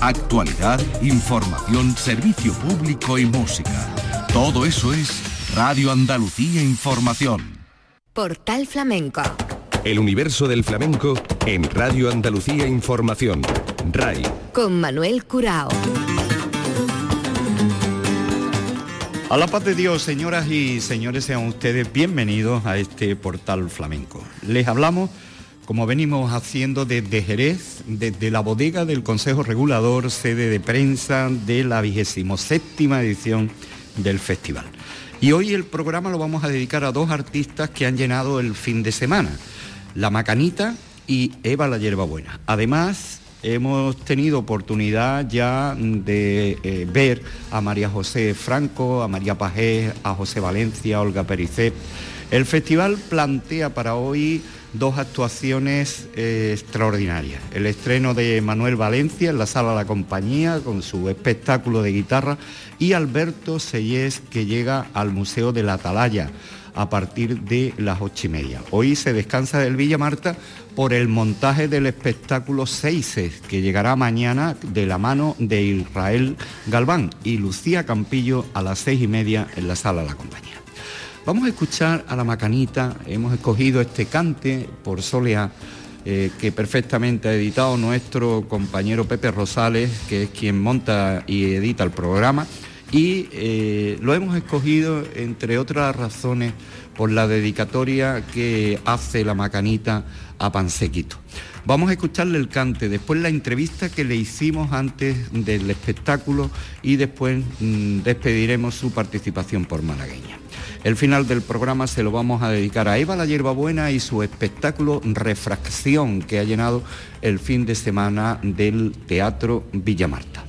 actualidad, información, servicio público y música. Todo eso es Radio Andalucía Información. Portal Flamenco. El universo del flamenco en Radio Andalucía Información. RAI. Con Manuel Curao. A la paz de Dios, señoras y señores, sean ustedes bienvenidos a este portal flamenco. Les hablamos, como venimos haciendo desde Jerez, desde la bodega del Consejo Regulador, sede de prensa de la 27 edición del festival. Y hoy el programa lo vamos a dedicar a dos artistas que han llenado el fin de semana, La Macanita y Eva la Hierbabuena. Además, hemos tenido oportunidad ya de eh, ver a María José Franco, a María Pajés, a José Valencia, a Olga Pericet. El festival plantea para hoy dos actuaciones eh, extraordinarias. El estreno de Manuel Valencia en la Sala La Compañía con su espectáculo de guitarra y Alberto Sellés que llega al Museo de la Atalaya a partir de las ocho y media. Hoy se descansa del Villa Marta por el montaje del espectáculo Seises, que llegará mañana de la mano de Israel Galván y Lucía Campillo a las seis y media en la sala la compañía. Vamos a escuchar a la macanita, hemos escogido este cante por Soleá, eh, que perfectamente ha editado nuestro compañero Pepe Rosales, que es quien monta y edita el programa y eh, lo hemos escogido, entre otras razones, por la dedicatoria que hace la macanita a Pansequito. Vamos a escucharle el cante, después la entrevista que le hicimos antes del espectáculo y después mm, despediremos su participación por malagueña. El final del programa se lo vamos a dedicar a Eva la Hierbabuena y su espectáculo Refracción que ha llenado el fin de semana del Teatro Villamarta.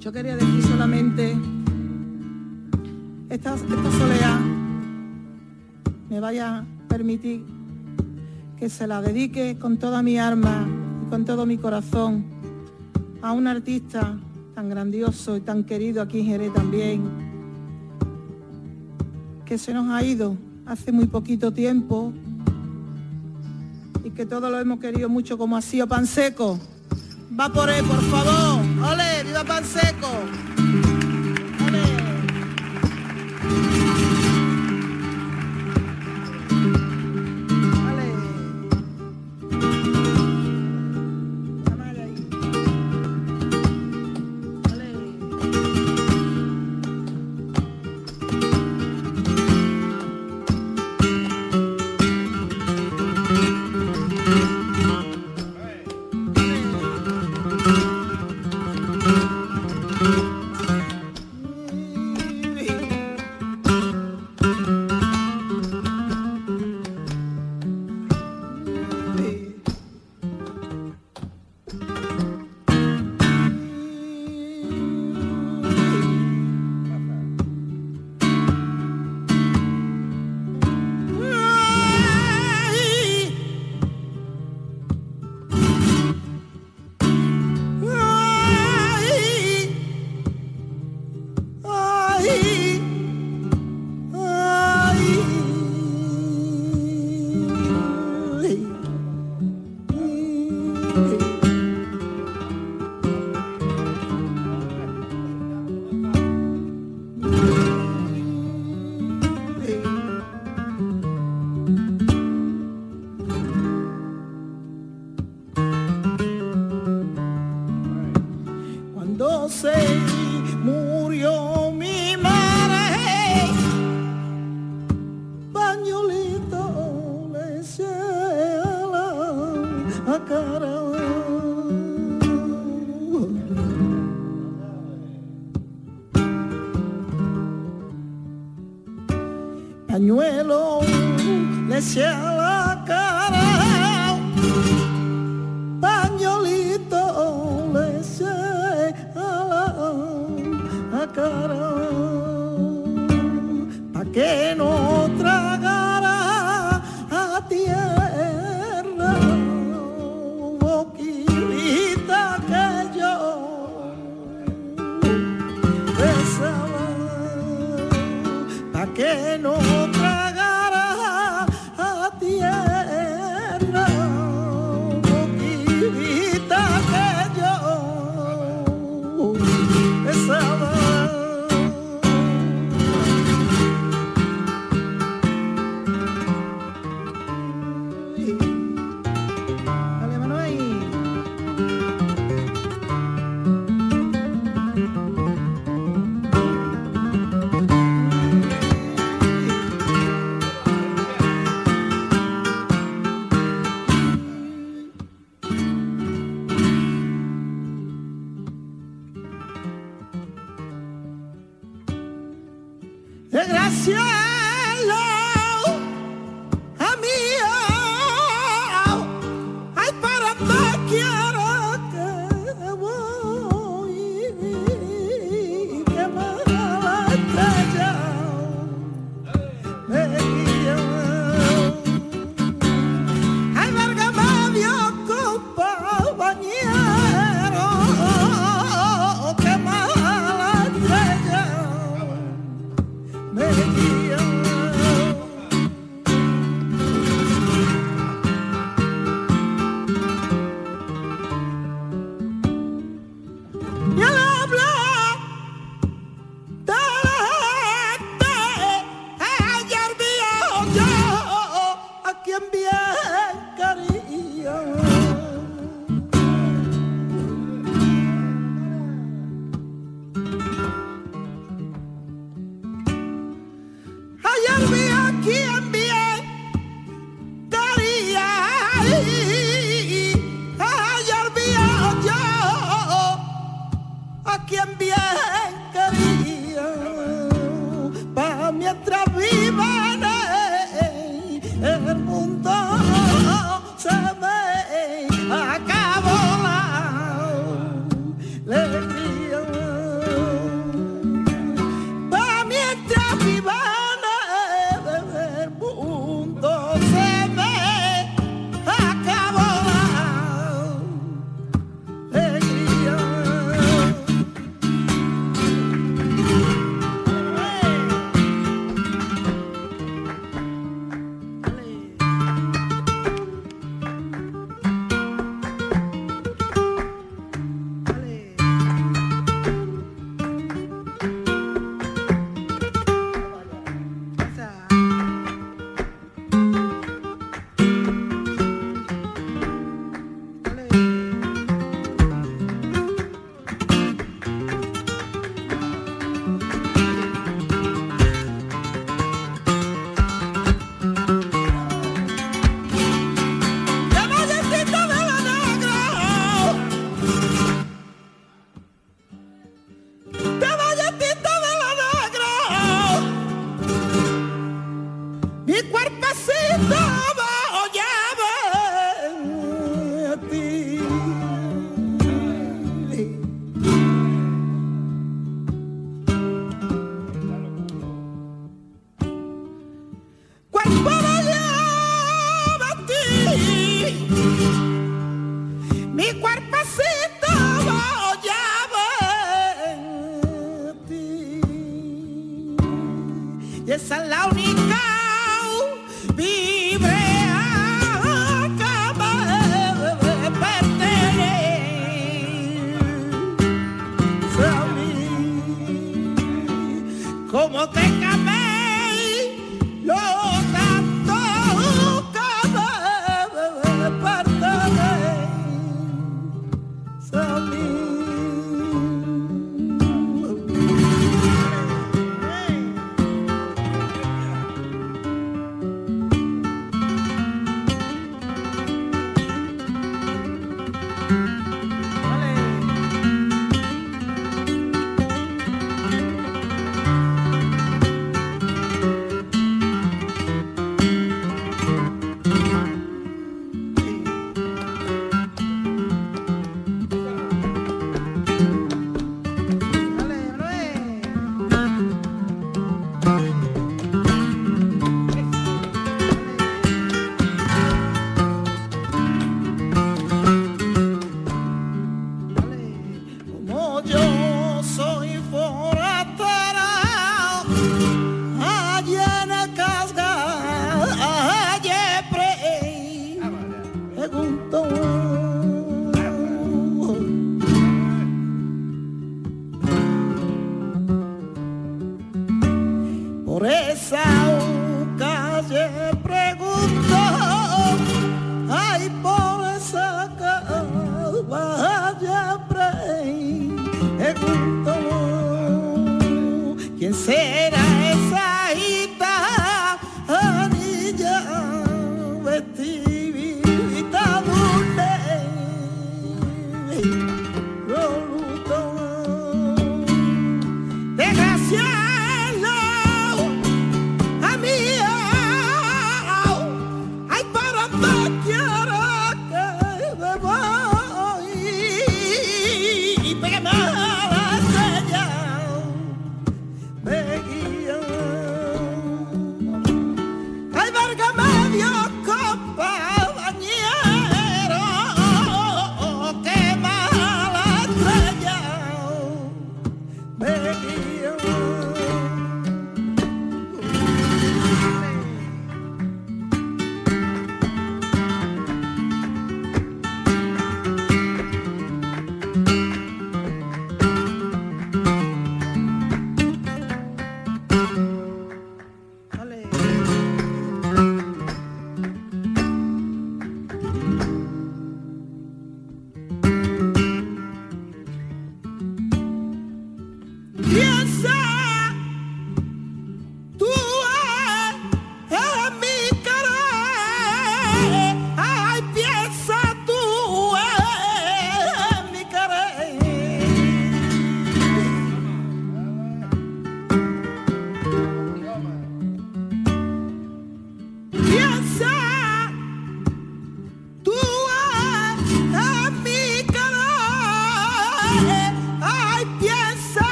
Yo quería decir solamente, esta, esta soledad me vaya a permitir que se la dedique con toda mi alma y con todo mi corazón a un artista tan grandioso y tan querido aquí en Jerez también, que se nos ha ido hace muy poquito tiempo y que todos lo hemos querido mucho como ha sido Panseco. Va por él, por favor. ¡Ole! ¡Viva Pan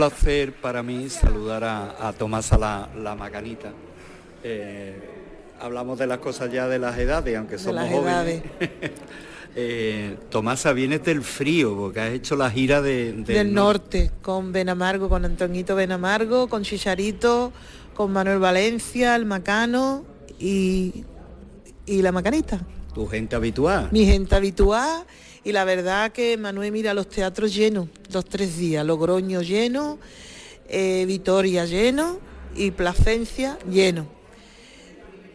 placer para mí saludar a, Tomás a la, Macanita. Eh, hablamos de las cosas ya de las edades, aunque somos jóvenes. eh, Tomasa, vienes del frío, porque has hecho la gira de, del norte, con Benamargo, con Antonito Benamargo, con Chicharito, con Manuel Valencia, el Macano y, y la Macanita. Tu gente habitual. Mi gente habitual y la verdad que Manuel mira los teatros llenos, los tres días, Logroño lleno, eh, Vitoria lleno y Placencia lleno.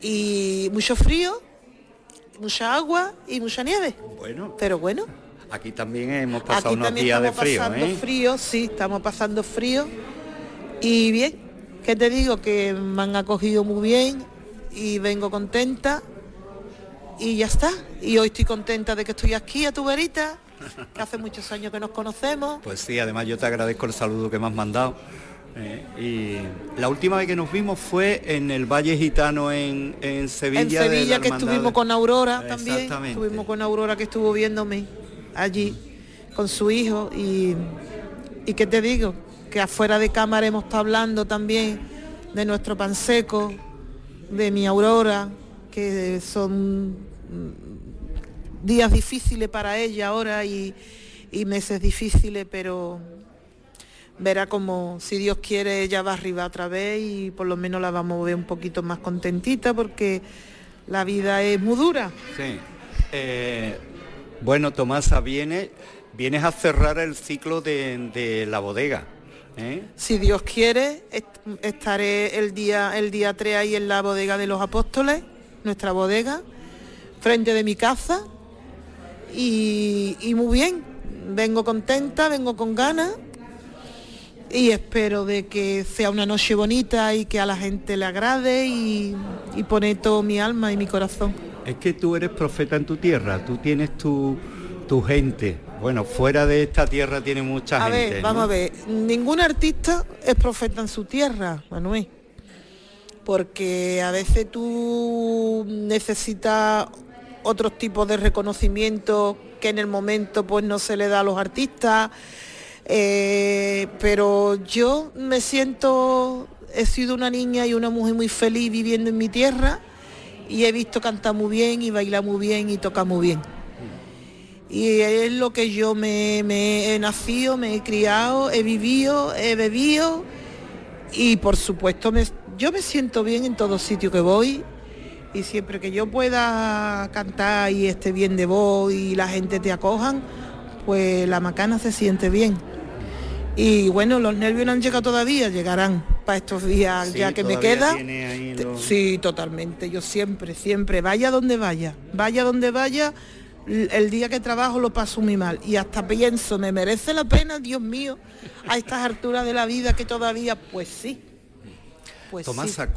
Y mucho frío, mucha agua y mucha nieve. Bueno. Pero bueno. Aquí también hemos pasado unos días de frío. Pasando ¿eh? frío, sí, estamos pasando frío. Y bien, ¿qué te digo? Que me han acogido muy bien y vengo contenta y ya está. Y hoy estoy contenta de que estoy aquí a tu verita, que hace muchos años que nos conocemos. Pues sí, además yo te agradezco el saludo que me has mandado. Eh, y la última vez que nos vimos fue en el Valle Gitano en, en Sevilla. En Sevilla que estuvimos con Aurora también. Estuvimos con Aurora que estuvo viéndome allí con su hijo y, y que te digo, que afuera de cámara hemos estado hablando también de nuestro pan seco, de mi Aurora, que son mm, días difíciles para ella ahora y, meses difíciles, pero verá como si Dios quiere ella va arriba otra vez y por lo menos la vamos a ver un poquito más contentita porque la vida es muy dura. Sí. Eh, bueno, Tomasa, viene, vienes a cerrar el ciclo de, la bodega. ¿eh? Si Dios quiere, estaré el día, el día 3 ahí en la bodega de los apóstoles nuestra bodega, frente de mi casa y, muy bien, vengo contenta, vengo con ganas y espero de que sea una noche bonita y que a la gente le agrade y, y pone todo mi alma y mi corazón. Es que tú eres profeta en tu tierra, tú tienes tu, tu gente. Bueno, fuera de esta tierra tiene mucha gente. A ver, vamos a ver, ningún artista es profeta en su tierra, Manuel porque a veces tú necesitas otros tipos de reconocimiento que en el momento pues no se le da a los artistas. Eh, pero yo me siento, he sido una niña y una mujer muy feliz viviendo en mi tierra y he visto cantar muy bien y bailar muy bien y tocar muy bien. Y es lo que yo me, me he nacido, me he criado, he vivido, he bebido y por supuesto me, yo me siento bien en todo sitio que voy y siempre que yo pueda cantar y esté bien de voz y la gente te acojan, pues la macana se siente bien. Y bueno, los nervios no han llegado todavía, llegarán para estos días ya que me queda. Sí, totalmente. Yo siempre, siempre, vaya donde vaya, vaya donde vaya, el día que trabajo lo paso muy mal. Y hasta pienso, ¿me merece la pena, Dios mío, a estas alturas de la vida que todavía, pues sí, pues Tomasa,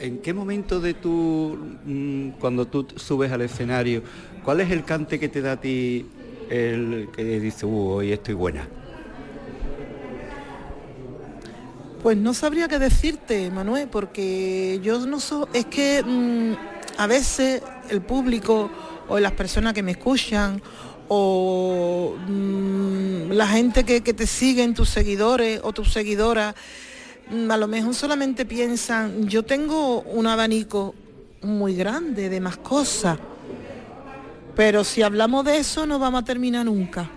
¿en qué momento de tu, mm, cuando tú subes al escenario, cuál es el cante que te da a ti el que dice, uh, hoy estoy buena? Pues no sabría qué decirte, Manuel, porque yo no soy, es que mm, a veces el público o las personas que me escuchan o mm, la gente que, que te siguen, tus seguidores o tus seguidoras, a lo mejor solamente piensan, yo tengo un abanico muy grande de más cosas, pero si hablamos de eso no vamos a terminar nunca.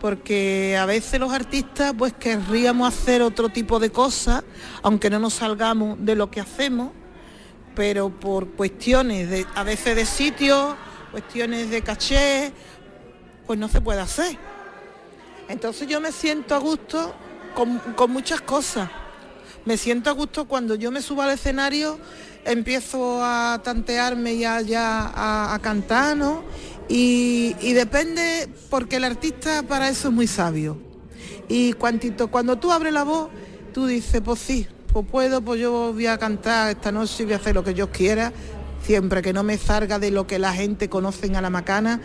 Porque a veces los artistas pues querríamos hacer otro tipo de cosas, aunque no nos salgamos de lo que hacemos, pero por cuestiones de, a veces de sitio, cuestiones de caché, pues no se puede hacer. Entonces yo me siento a gusto con, con muchas cosas me siento a gusto cuando yo me subo al escenario, empiezo a tantearme ya, ya a, cantar, ¿no? Y, depende, porque el artista para eso es muy sabio. Y cuantito, cuando tú abres la voz, tú dices, pues sí, pues puedo, pues yo voy a cantar esta noche y voy a hacer lo que yo quiera, siempre que no me salga de lo que la gente conoce a la macana,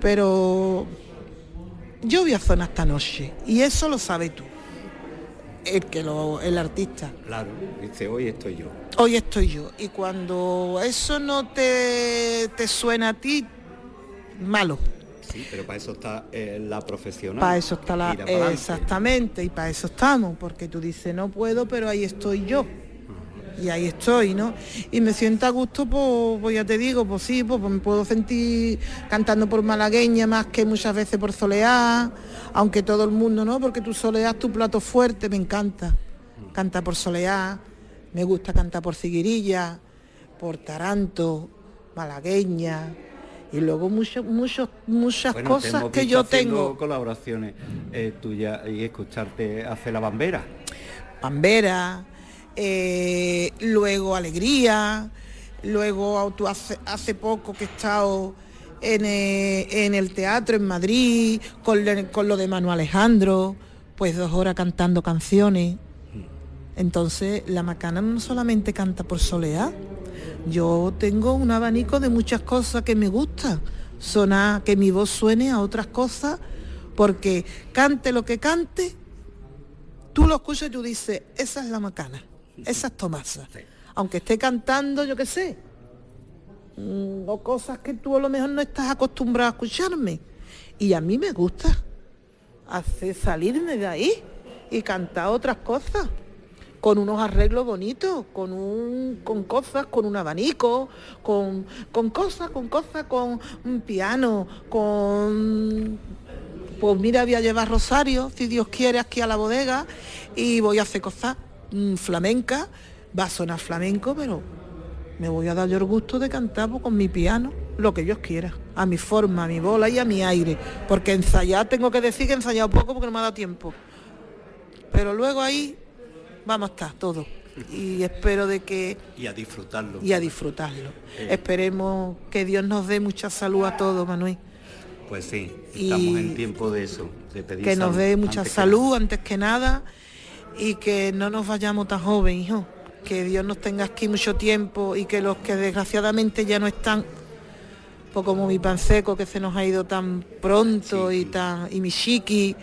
pero yo voy a zonar esta noche y eso lo sabes tú el que lo, el artista. Claro, dice hoy estoy yo. Hoy estoy yo. Y cuando eso no te, te suena a ti, malo. Sí, pero para eso está eh, la profesional. Para eso está la... Exactamente, y para eso estamos, porque tú dices, no puedo, pero ahí estoy yo. Y ahí estoy, ¿no? Y me siento a gusto, pues, pues ya te digo, pues sí, pues, pues, me puedo sentir cantando por malagueña más que muchas veces por soleá, aunque todo el mundo, ¿no? Porque tu soleá es tu plato fuerte, me encanta. Canta por soleá, me gusta cantar por ciguirilla, por taranto, malagueña, y luego muchos muchos muchas cosas que yo tengo colaboraciones eh, tuyas y escucharte hacer la bambera bambera eh, luego alegría luego hace, hace poco que he estado en, eh, en el teatro en Madrid con, con lo de Manu Alejandro pues dos horas cantando canciones entonces la macana no solamente canta por soleá yo tengo un abanico de muchas cosas que me gusta. Sonar, que mi voz suene a otras cosas, porque cante lo que cante, tú lo escuchas y tú dices, esa es la macana, esa es Tomasa. Aunque esté cantando, yo qué sé, mm, o cosas que tú a lo mejor no estás acostumbrado a escucharme. Y a mí me gusta hacer salirme de ahí y cantar otras cosas con unos arreglos bonitos, con, un, con cosas, con un abanico, con, con cosas, con cosas, con un piano, con... Pues mira, voy a llevar rosario, si Dios quiere, aquí a la bodega y voy a hacer cosas flamencas, va a sonar flamenco, pero me voy a dar yo el gusto de cantar pues, con mi piano lo que Dios quiera, a mi forma, a mi bola y a mi aire, porque ensayar tengo que decir que he ensayado poco porque no me ha dado tiempo. Pero luego ahí vamos a estar todos. Y espero de que... Y a disfrutarlo. Y a disfrutarlo. Esperemos que Dios nos dé mucha salud a todos, Manuel. Pues sí, estamos en tiempo de eso, de pedir Que nos dé mucha salud antes que nada y que no nos vayamos tan joven, hijo. Que Dios nos tenga aquí mucho tiempo y que los que desgraciadamente ya no están, pues como mi pan seco que se nos ha ido tan pronto y tan y mi chiqui,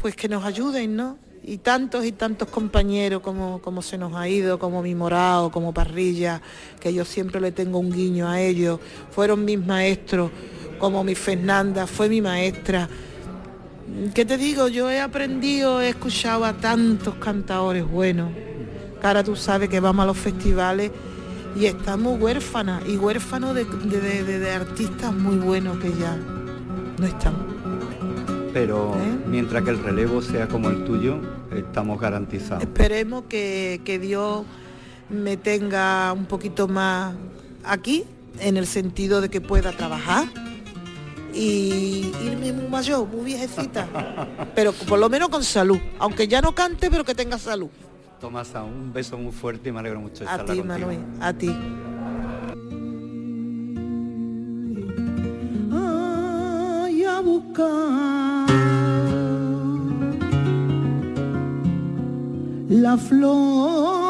pues que nos ayuden, ¿no? y tantos y tantos compañeros como, como se nos ha ido, como mi morado, como parrilla, que yo siempre le tengo un guiño a ellos, fueron mis maestros, como mi Fernanda, fue mi maestra. ¿Qué te digo? Yo he aprendido, he escuchado a tantos cantadores buenos. Cara, tú sabes que vamos a los festivales y estamos huérfanas y huérfanos de, de artistas muy buenos que ya no están pero ¿Eh? mientras que el relevo sea como el tuyo, estamos garantizados. Esperemos que, Dios me tenga un poquito más aquí, en el sentido de que pueda trabajar y irme muy mayor, muy viejecita, pero por lo menos con salud, aunque ya no cante, pero que tenga salud. Tomasa, un beso muy fuerte y me alegro mucho de A ti, Manuel, a ti. a buscar la flor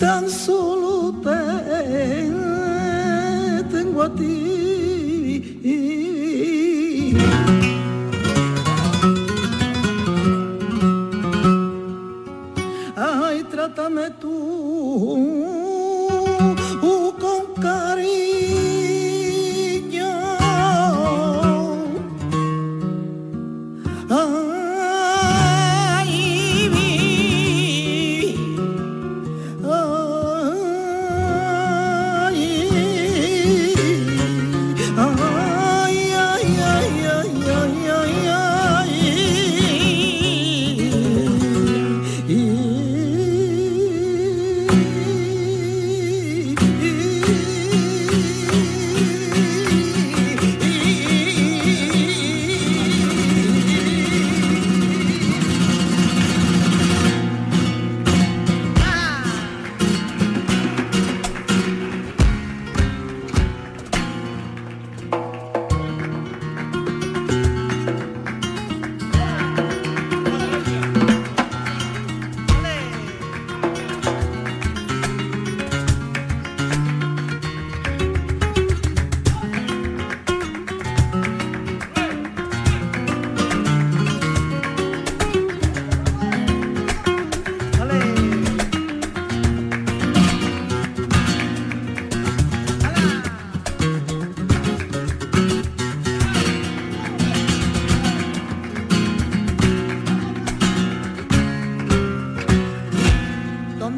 tan solo te tengo a ti.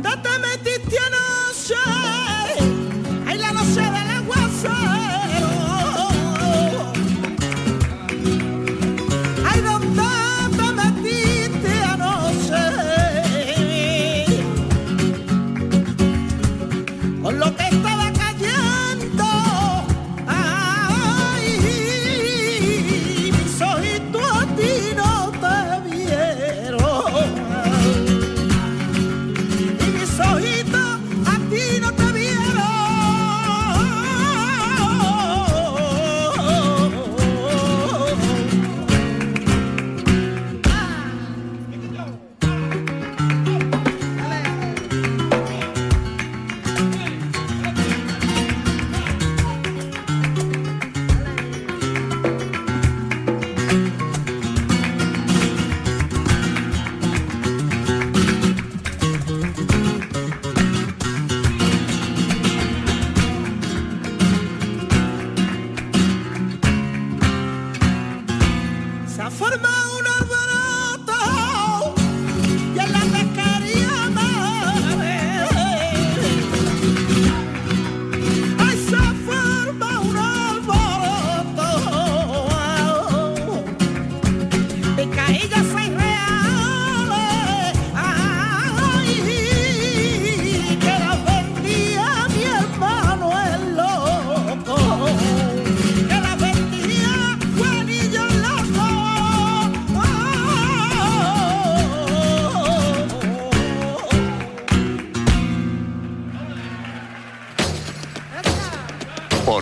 da te metti a nascere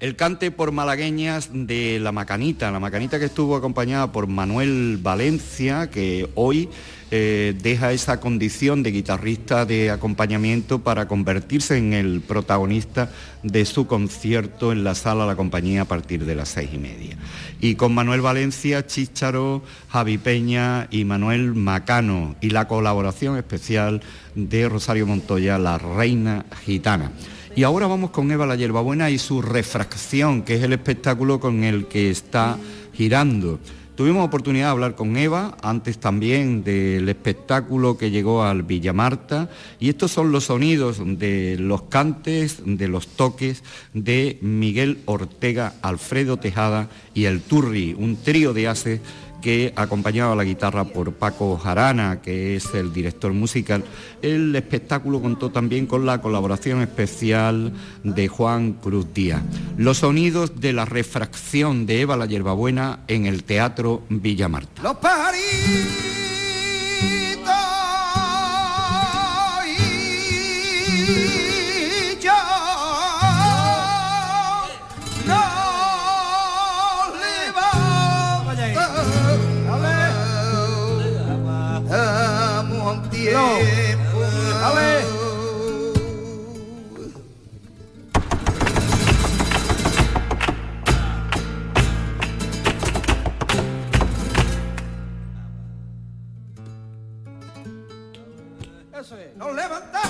El cante por malagueñas de La Macanita, La Macanita que estuvo acompañada por Manuel Valencia, que hoy eh, deja esa condición de guitarrista de acompañamiento para convertirse en el protagonista de su concierto en la sala La Compañía a partir de las seis y media. Y con Manuel Valencia, Chícharo, Javi Peña y Manuel Macano y la colaboración especial de Rosario Montoya, la reina gitana. Y ahora vamos con Eva la Yerbabuena y su refracción, que es el espectáculo con el que está girando. Tuvimos oportunidad de hablar con Eva, antes también del espectáculo que llegó al Villa Marta, y estos son los sonidos de los cantes, de los toques de Miguel Ortega, Alfredo Tejada y el Turri, un trío de haces que acompañaba la guitarra por Paco Jarana, que es el director musical. El espectáculo contó también con la colaboración especial de Juan Cruz Díaz. Los sonidos de la refracción de Eva la Yerbabuena en el Teatro Villa Marta. Los pero tiempo. A ver. Eso es. Nos levantamos.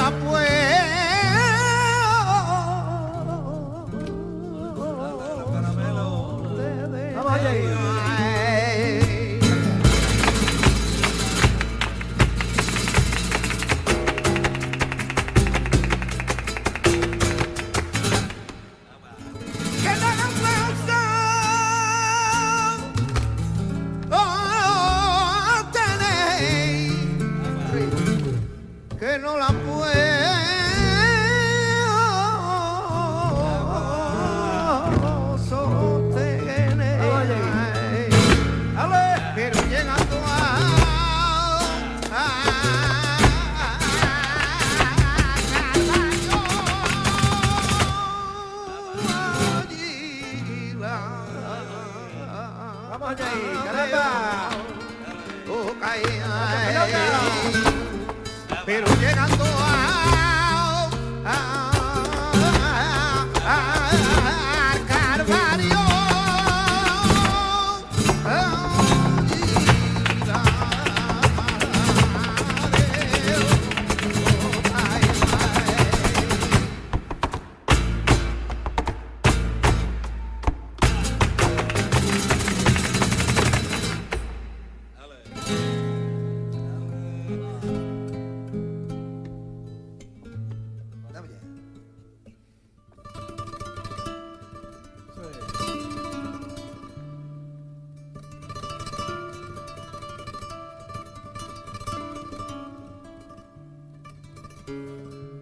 la puerta. Música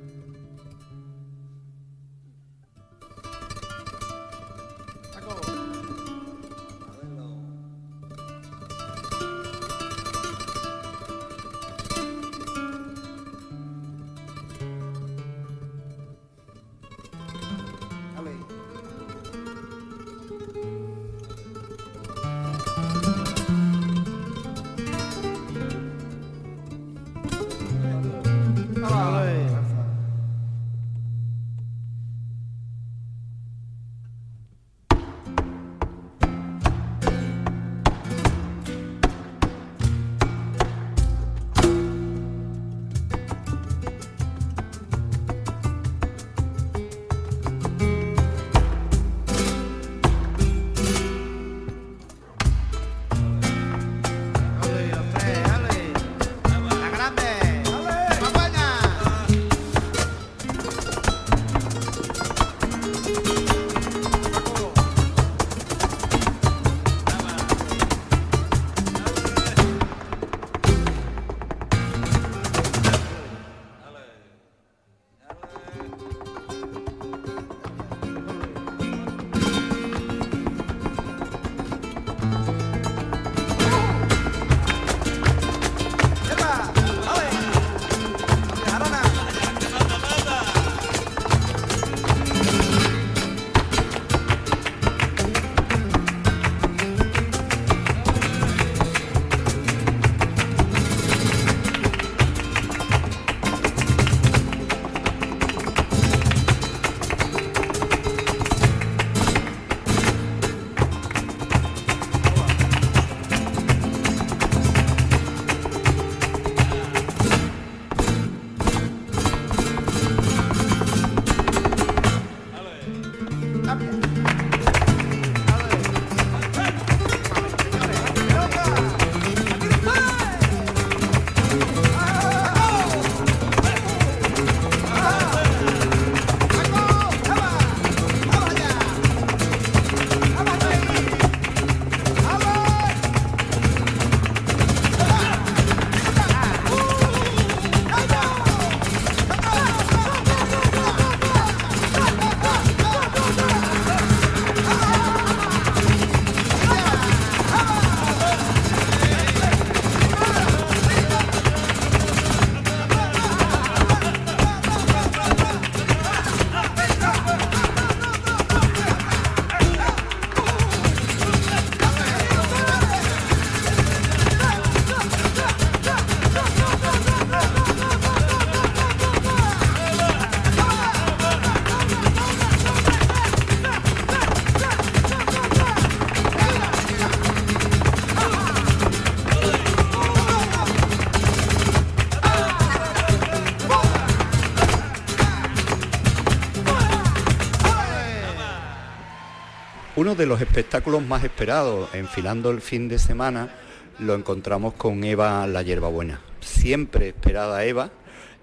Uno de los espectáculos más esperados, enfilando el fin de semana, lo encontramos con Eva la Hierbabuena. Siempre esperada Eva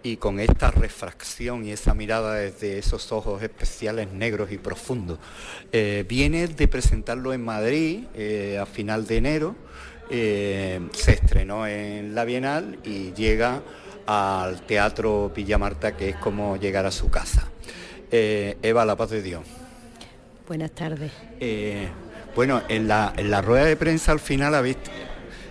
y con esta refracción y esa mirada desde esos ojos especiales negros y profundos. Eh, viene de presentarlo en Madrid eh, a final de enero, eh, se estrenó en la Bienal y llega al Teatro Villamarta, que es como llegar a su casa. Eva, la paz de Dios. Buenas tardes. Eh, bueno, en la, rueda de prensa al final habéis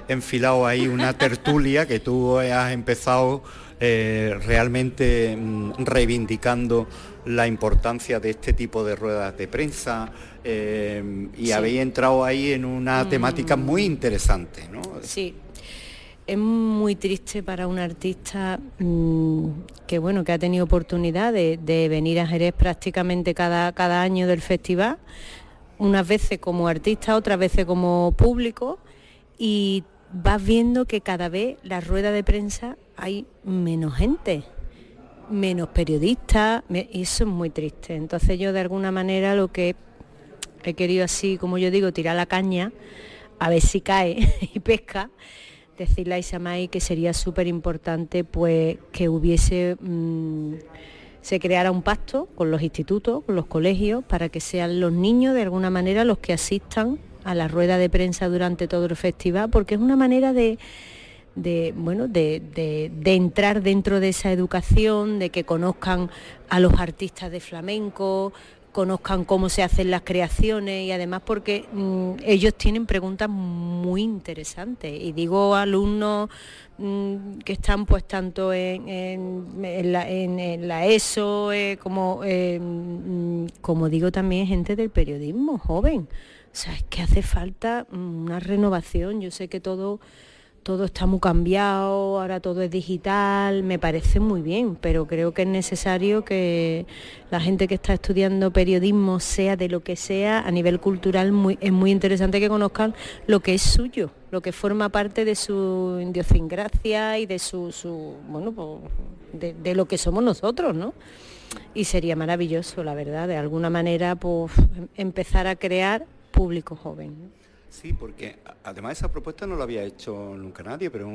enfilado ahí una tertulia que tú has empezado eh, realmente mm, reivindicando la importancia de este tipo de ruedas de prensa eh, y habéis entrado ahí en una mm. temática muy interesante, ¿no? Sí. Es muy triste para un artista mm, que bueno que ha tenido oportunidad de, venir a Jerez prácticamente cada, cada año del festival, unas veces como artista, otras veces como público, y vas viendo que cada vez la rueda de prensa hay menos gente, menos periodistas, y eso es muy triste. Entonces yo de alguna manera lo que he querido así, como yo digo, tirar la caña, a ver si cae y pesca decirle a Isamay que sería súper importante pues que hubiese mm, se creara un pacto con los institutos, con los colegios, para que sean los niños de alguna manera los que asistan a la rueda de prensa durante todo el festival, porque es una manera de, bueno, de, de, entrar dentro de esa educación, de que conozcan a los artistas de flamenco, conozcan cómo se hacen las creaciones y además porque mm, ellos tienen preguntas muy interesantes. Y digo alumnos mm, que están pues tanto en, la, ESO eh, como, eh, mm, como digo también gente del periodismo joven. O sea, es que hace falta una renovación. Yo sé que todo todo está muy cambiado, ahora todo es digital, me parece muy bien, pero creo que es necesario que la gente que está estudiando periodismo, sea de lo que sea, a nivel cultural es muy interesante que conozcan lo que es suyo, lo que forma parte de su idiosincrasia y de su, bueno, pues, de, lo que somos nosotros, ¿no? Y sería maravilloso, la verdad, de alguna manera, pues empezar a crear público joven. Sí, porque además esa propuesta no la había hecho nunca nadie, pero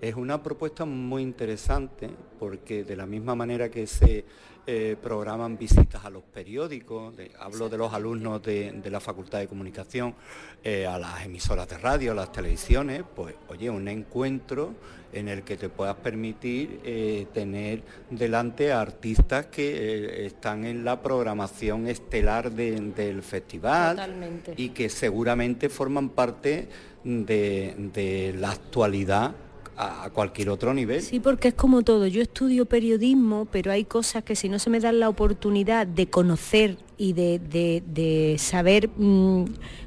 es una propuesta muy interesante porque de la misma manera que se eh, programan visitas a los periódicos, hablo de los alumnos de, la Facultad de Comunicación, eh, a las emisoras de radio, a las televisiones, pues oye, un encuentro en el que te puedas permitir eh, tener delante a artistas que están en la programación estelar del festival y que seguramente forman parte de la actualidad a cualquier otro nivel. Sí, porque es como todo. Yo estudio periodismo, pero hay cosas que si no se me dan la oportunidad de conocer y de, saber mm,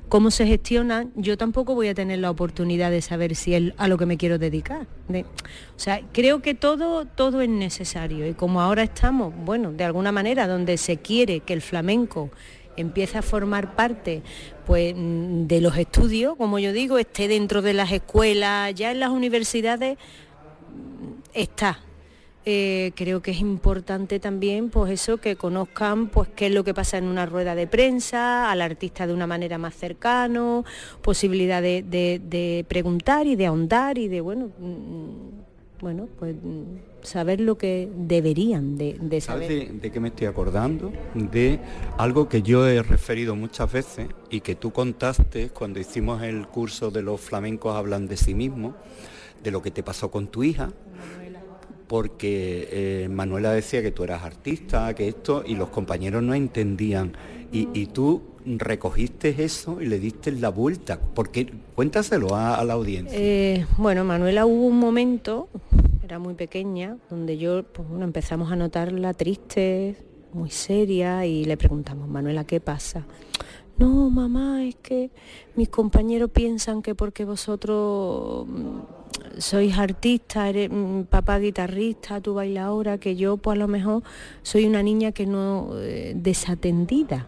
cómo se gestionan, yo tampoco voy a tener la oportunidad de saber si es a lo que me quiero dedicar. o sea, creo que todo, todo es necesario y como ahora estamos, bueno, de alguna manera donde se quiere que el flamenco empiece a formar parte pues, mm, de los estudios, como yo digo, esté dentro de las escuelas, ya en las universidades mm, está. Eh, creo que es importante también pues eso que conozcan pues qué es lo que pasa en una rueda de prensa al artista de una manera más cercano posibilidad de, preguntar y de ahondar y de bueno mm, bueno pues saber lo que deberían de, saber. ¿Sabes de, qué me estoy acordando? De algo que yo he referido muchas veces y que tú contaste cuando hicimos el curso de los flamencos hablan de sí mismos, de lo que te pasó con tu hija. Porque eh, Manuela decía que tú eras artista, que esto, y los compañeros no entendían. Y, tú recogiste eso y le diste la vuelta. porque Cuéntaselo a, la audiencia. Eh, bueno, Manuela hubo un momento era muy pequeña, donde yo, pues bueno, empezamos a notarla triste, muy seria, y le preguntamos, Manuela, ¿qué pasa? No, mamá, es que mis compañeros piensan que porque vosotros mm, sois artista, eres mm, papá guitarrista, tú ahora, que yo pues a lo mejor soy una niña que no eh, desatendida.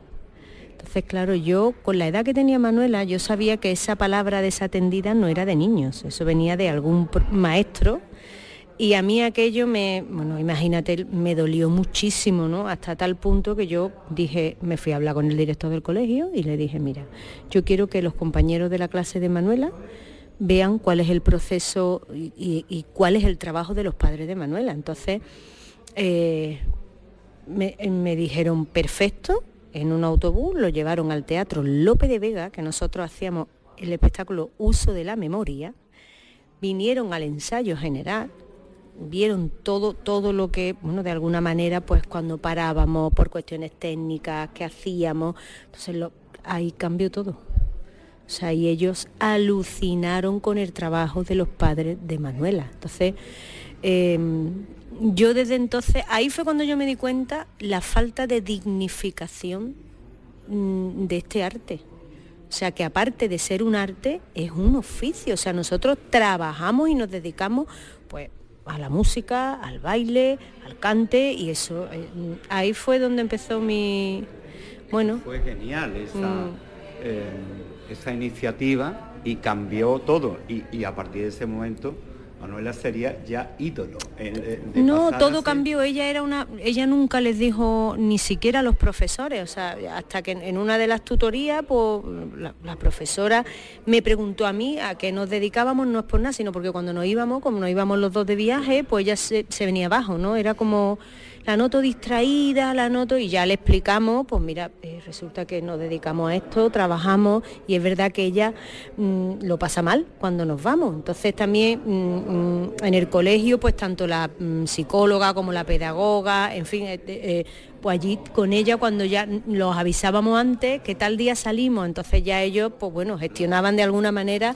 Entonces, claro, yo con la edad que tenía Manuela, yo sabía que esa palabra desatendida no era de niños, eso venía de algún maestro y a mí aquello me, bueno, imagínate, me dolió muchísimo, ¿no? Hasta tal punto que yo dije, me fui a hablar con el director del colegio y le dije, mira, yo quiero que los compañeros de la clase de Manuela vean cuál es el proceso y, cuál es el trabajo de los padres de Manuela. Entonces, eh, me, me dijeron, perfecto, en un autobús, lo llevaron al Teatro Lope de Vega, que nosotros hacíamos el espectáculo Uso de la Memoria, vinieron al ensayo general, vieron todo, todo lo que, bueno, de alguna manera, pues cuando parábamos por cuestiones técnicas, que hacíamos, entonces ahí cambió todo. O sea, y ellos alucinaron con el trabajo de los padres de Manuela. Entonces, em, yo desde entonces, ahí fue cuando yo me di cuenta la falta de dignificación mm, de este arte. O sea que aparte de ser un arte, es un oficio. O sea, nosotros trabajamos y nos dedicamos pues a la música, al baile, al cante y eso. eh, ahí fue donde empezó mi. Bueno. Fue genial esa, Mm. eh, esa iniciativa y cambió todo. Y, y a partir de ese momento, Manuela sería ya ídolo. eh, de No, todo cambió. Ella era una, ella nunca les dijo ni siquiera a los profesores, o sea, hasta que en, en una de las tutorías, pues la, la profesora me preguntó a mí a qué nos dedicábamos, no es por nada, sino porque cuando nos íbamos, como nos íbamos los dos de viaje, pues ella se, se venía abajo, ¿no? Era como la noto distraída, la noto y ya le explicamos, pues mira, eh, resulta que nos dedicamos a esto, trabajamos y es verdad que ella mm, lo pasa mal cuando nos vamos. Entonces también mm, mm, en el colegio, pues tanto la psicóloga como la pedagoga, en fin, eh, eh, pues allí con ella cuando ya los avisábamos antes que tal día salimos, entonces ya ellos, pues bueno, gestionaban de alguna manera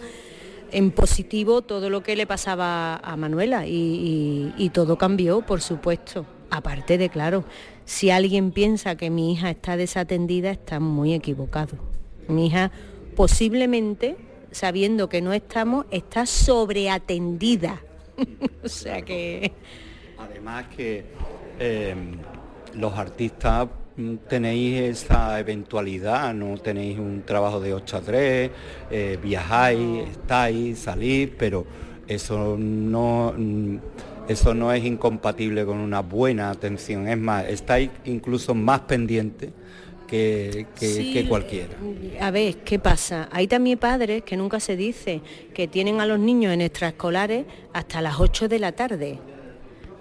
en positivo todo lo que le pasaba a Manuela y todo cambió, por supuesto. Aparte de, claro, si alguien piensa que mi hija está desatendida, está muy equivocado. Mi hija posiblemente, sabiendo que no estamos, está sobreatendida. o sea que... Además que eh, los artistas mm, tenéis esa eventualidad, no tenéis un trabajo de 8 a 3, eh, viajáis, estáis, salís, pero eso no, mm, eso no es incompatible con una buena atención. Es más, estáis incluso más pendientes que, que- Sí, que cualquiera. A ver, ¿qué pasa? Hay también padres que nunca se dice que tienen a los niños en extraescolares hasta las 8 de la tarde.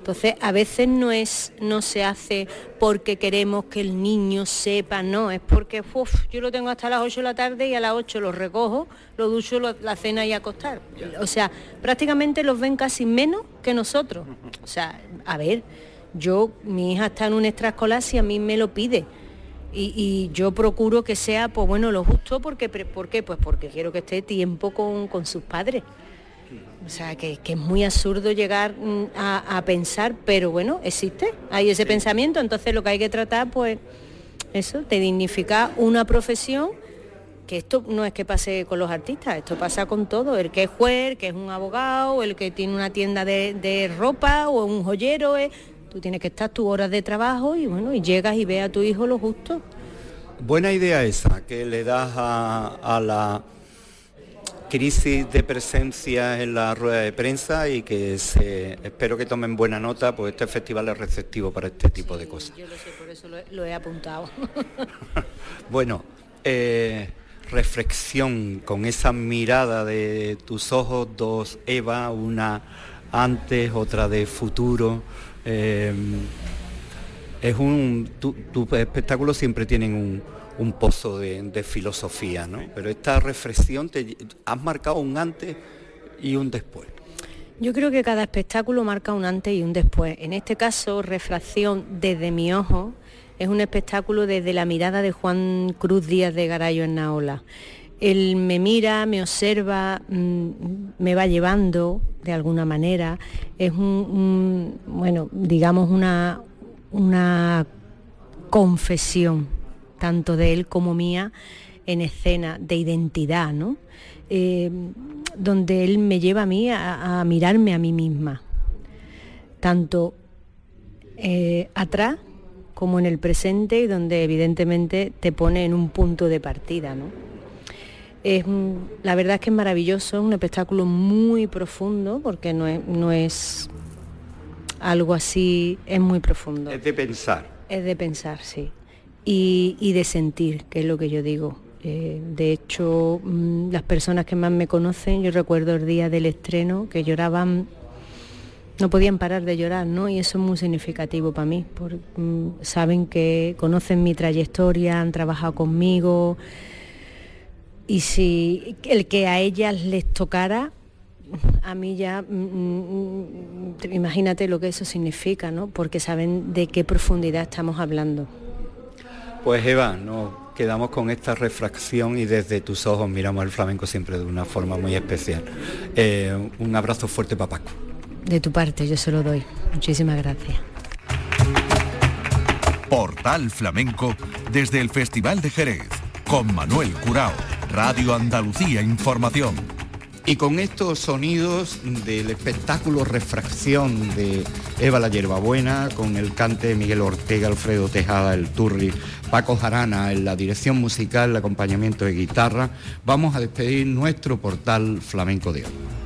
Entonces, a veces no es, no se hace porque queremos que el niño sepa, no, es porque uf, yo lo tengo hasta las 8 de la tarde y a las 8 lo recojo, lo ducho, lo- la cena y acostar. O sea, prácticamente los ven casi menos que nosotros. O sea, a ver, yo, mi hija está en un extraescolar si a mí me lo pide. Y, y yo procuro que sea, pues bueno, lo justo, porque, ¿por qué? Pues porque quiero que esté tiempo con, con sus padres. O sea, que, que es muy absurdo llegar mm, a, a pensar, pero bueno, existe, hay ese pensamiento, entonces lo que hay que tratar, pues, eso, de dignificar una profesión, que esto no es que pase con los artistas, esto pasa con todo, el que es juez, el que es un abogado, el que tiene una tienda de, de ropa o un joyero, eh, tú tienes que estar tus horas de trabajo y bueno, y llegas y ves a tu hijo lo justo. Buena idea esa, que le das a, a la crisis de presencia en la rueda de prensa y que se, espero que tomen buena nota, pues este festival es receptivo para este tipo de cosas. Yo lo sé, por eso lo he, lo he apuntado. Bueno, eh, reflexión con esa mirada de tus ojos, dos Eva, una antes, otra de futuro. eh, es un, tu- tus espectáculos siempre tienen un, un pozo de, de filosofía, ¿no? Pero esta reflexión te has marcado un antes y un después. Yo creo que cada espectáculo marca un antes y un después. En este caso, Refracción desde mi ojo es un espectáculo desde la mirada de Juan Cruz Díaz de Garayo en Naola. Él me mira, me observa, mm, me va llevando de alguna manera. Es un, un- bueno, digamos una, una confesión, tanto de él como mía, en escena, de identidad, ¿no? Eh, donde él me lleva a mí a, a mirarme a mí misma, tanto eh, atrás como en el presente y donde evidentemente te pone en un punto de partida, ¿no? Es, la verdad es que es maravilloso, es un espectáculo muy profundo, porque no es, no es algo así, es muy profundo. Es de pensar. Es de pensar, sí. Y, de sentir, que es lo que yo digo. Eh, de hecho, mm, las personas que más me conocen, yo recuerdo el día del estreno, que lloraban, no podían parar de llorar, ¿no? Y eso es muy significativo para mí, porque mm, saben que conocen mi trayectoria, han trabajado conmigo, y si el que a ellas les tocara, a mí ya, mm, imagínate lo que eso significa, ¿no? Porque saben de qué profundidad estamos hablando. Pues Eva, nos quedamos con esta refracción y desde tus ojos miramos el flamenco siempre de una forma muy especial. Eh, un abrazo fuerte, Papasco. De tu parte, yo se lo doy. Muchísimas gracias. Portal Flamenco desde el Festival de Jerez con Manuel Curao, Radio Andalucía Información. Y con estos sonidos del espectáculo Refracción de Eva la Yerbabuena, con el cante de Miguel Ortega, Alfredo Tejada, el Turri, Paco Jarana en la dirección musical, el acompañamiento de guitarra, vamos a despedir nuestro portal Flamenco de Oro.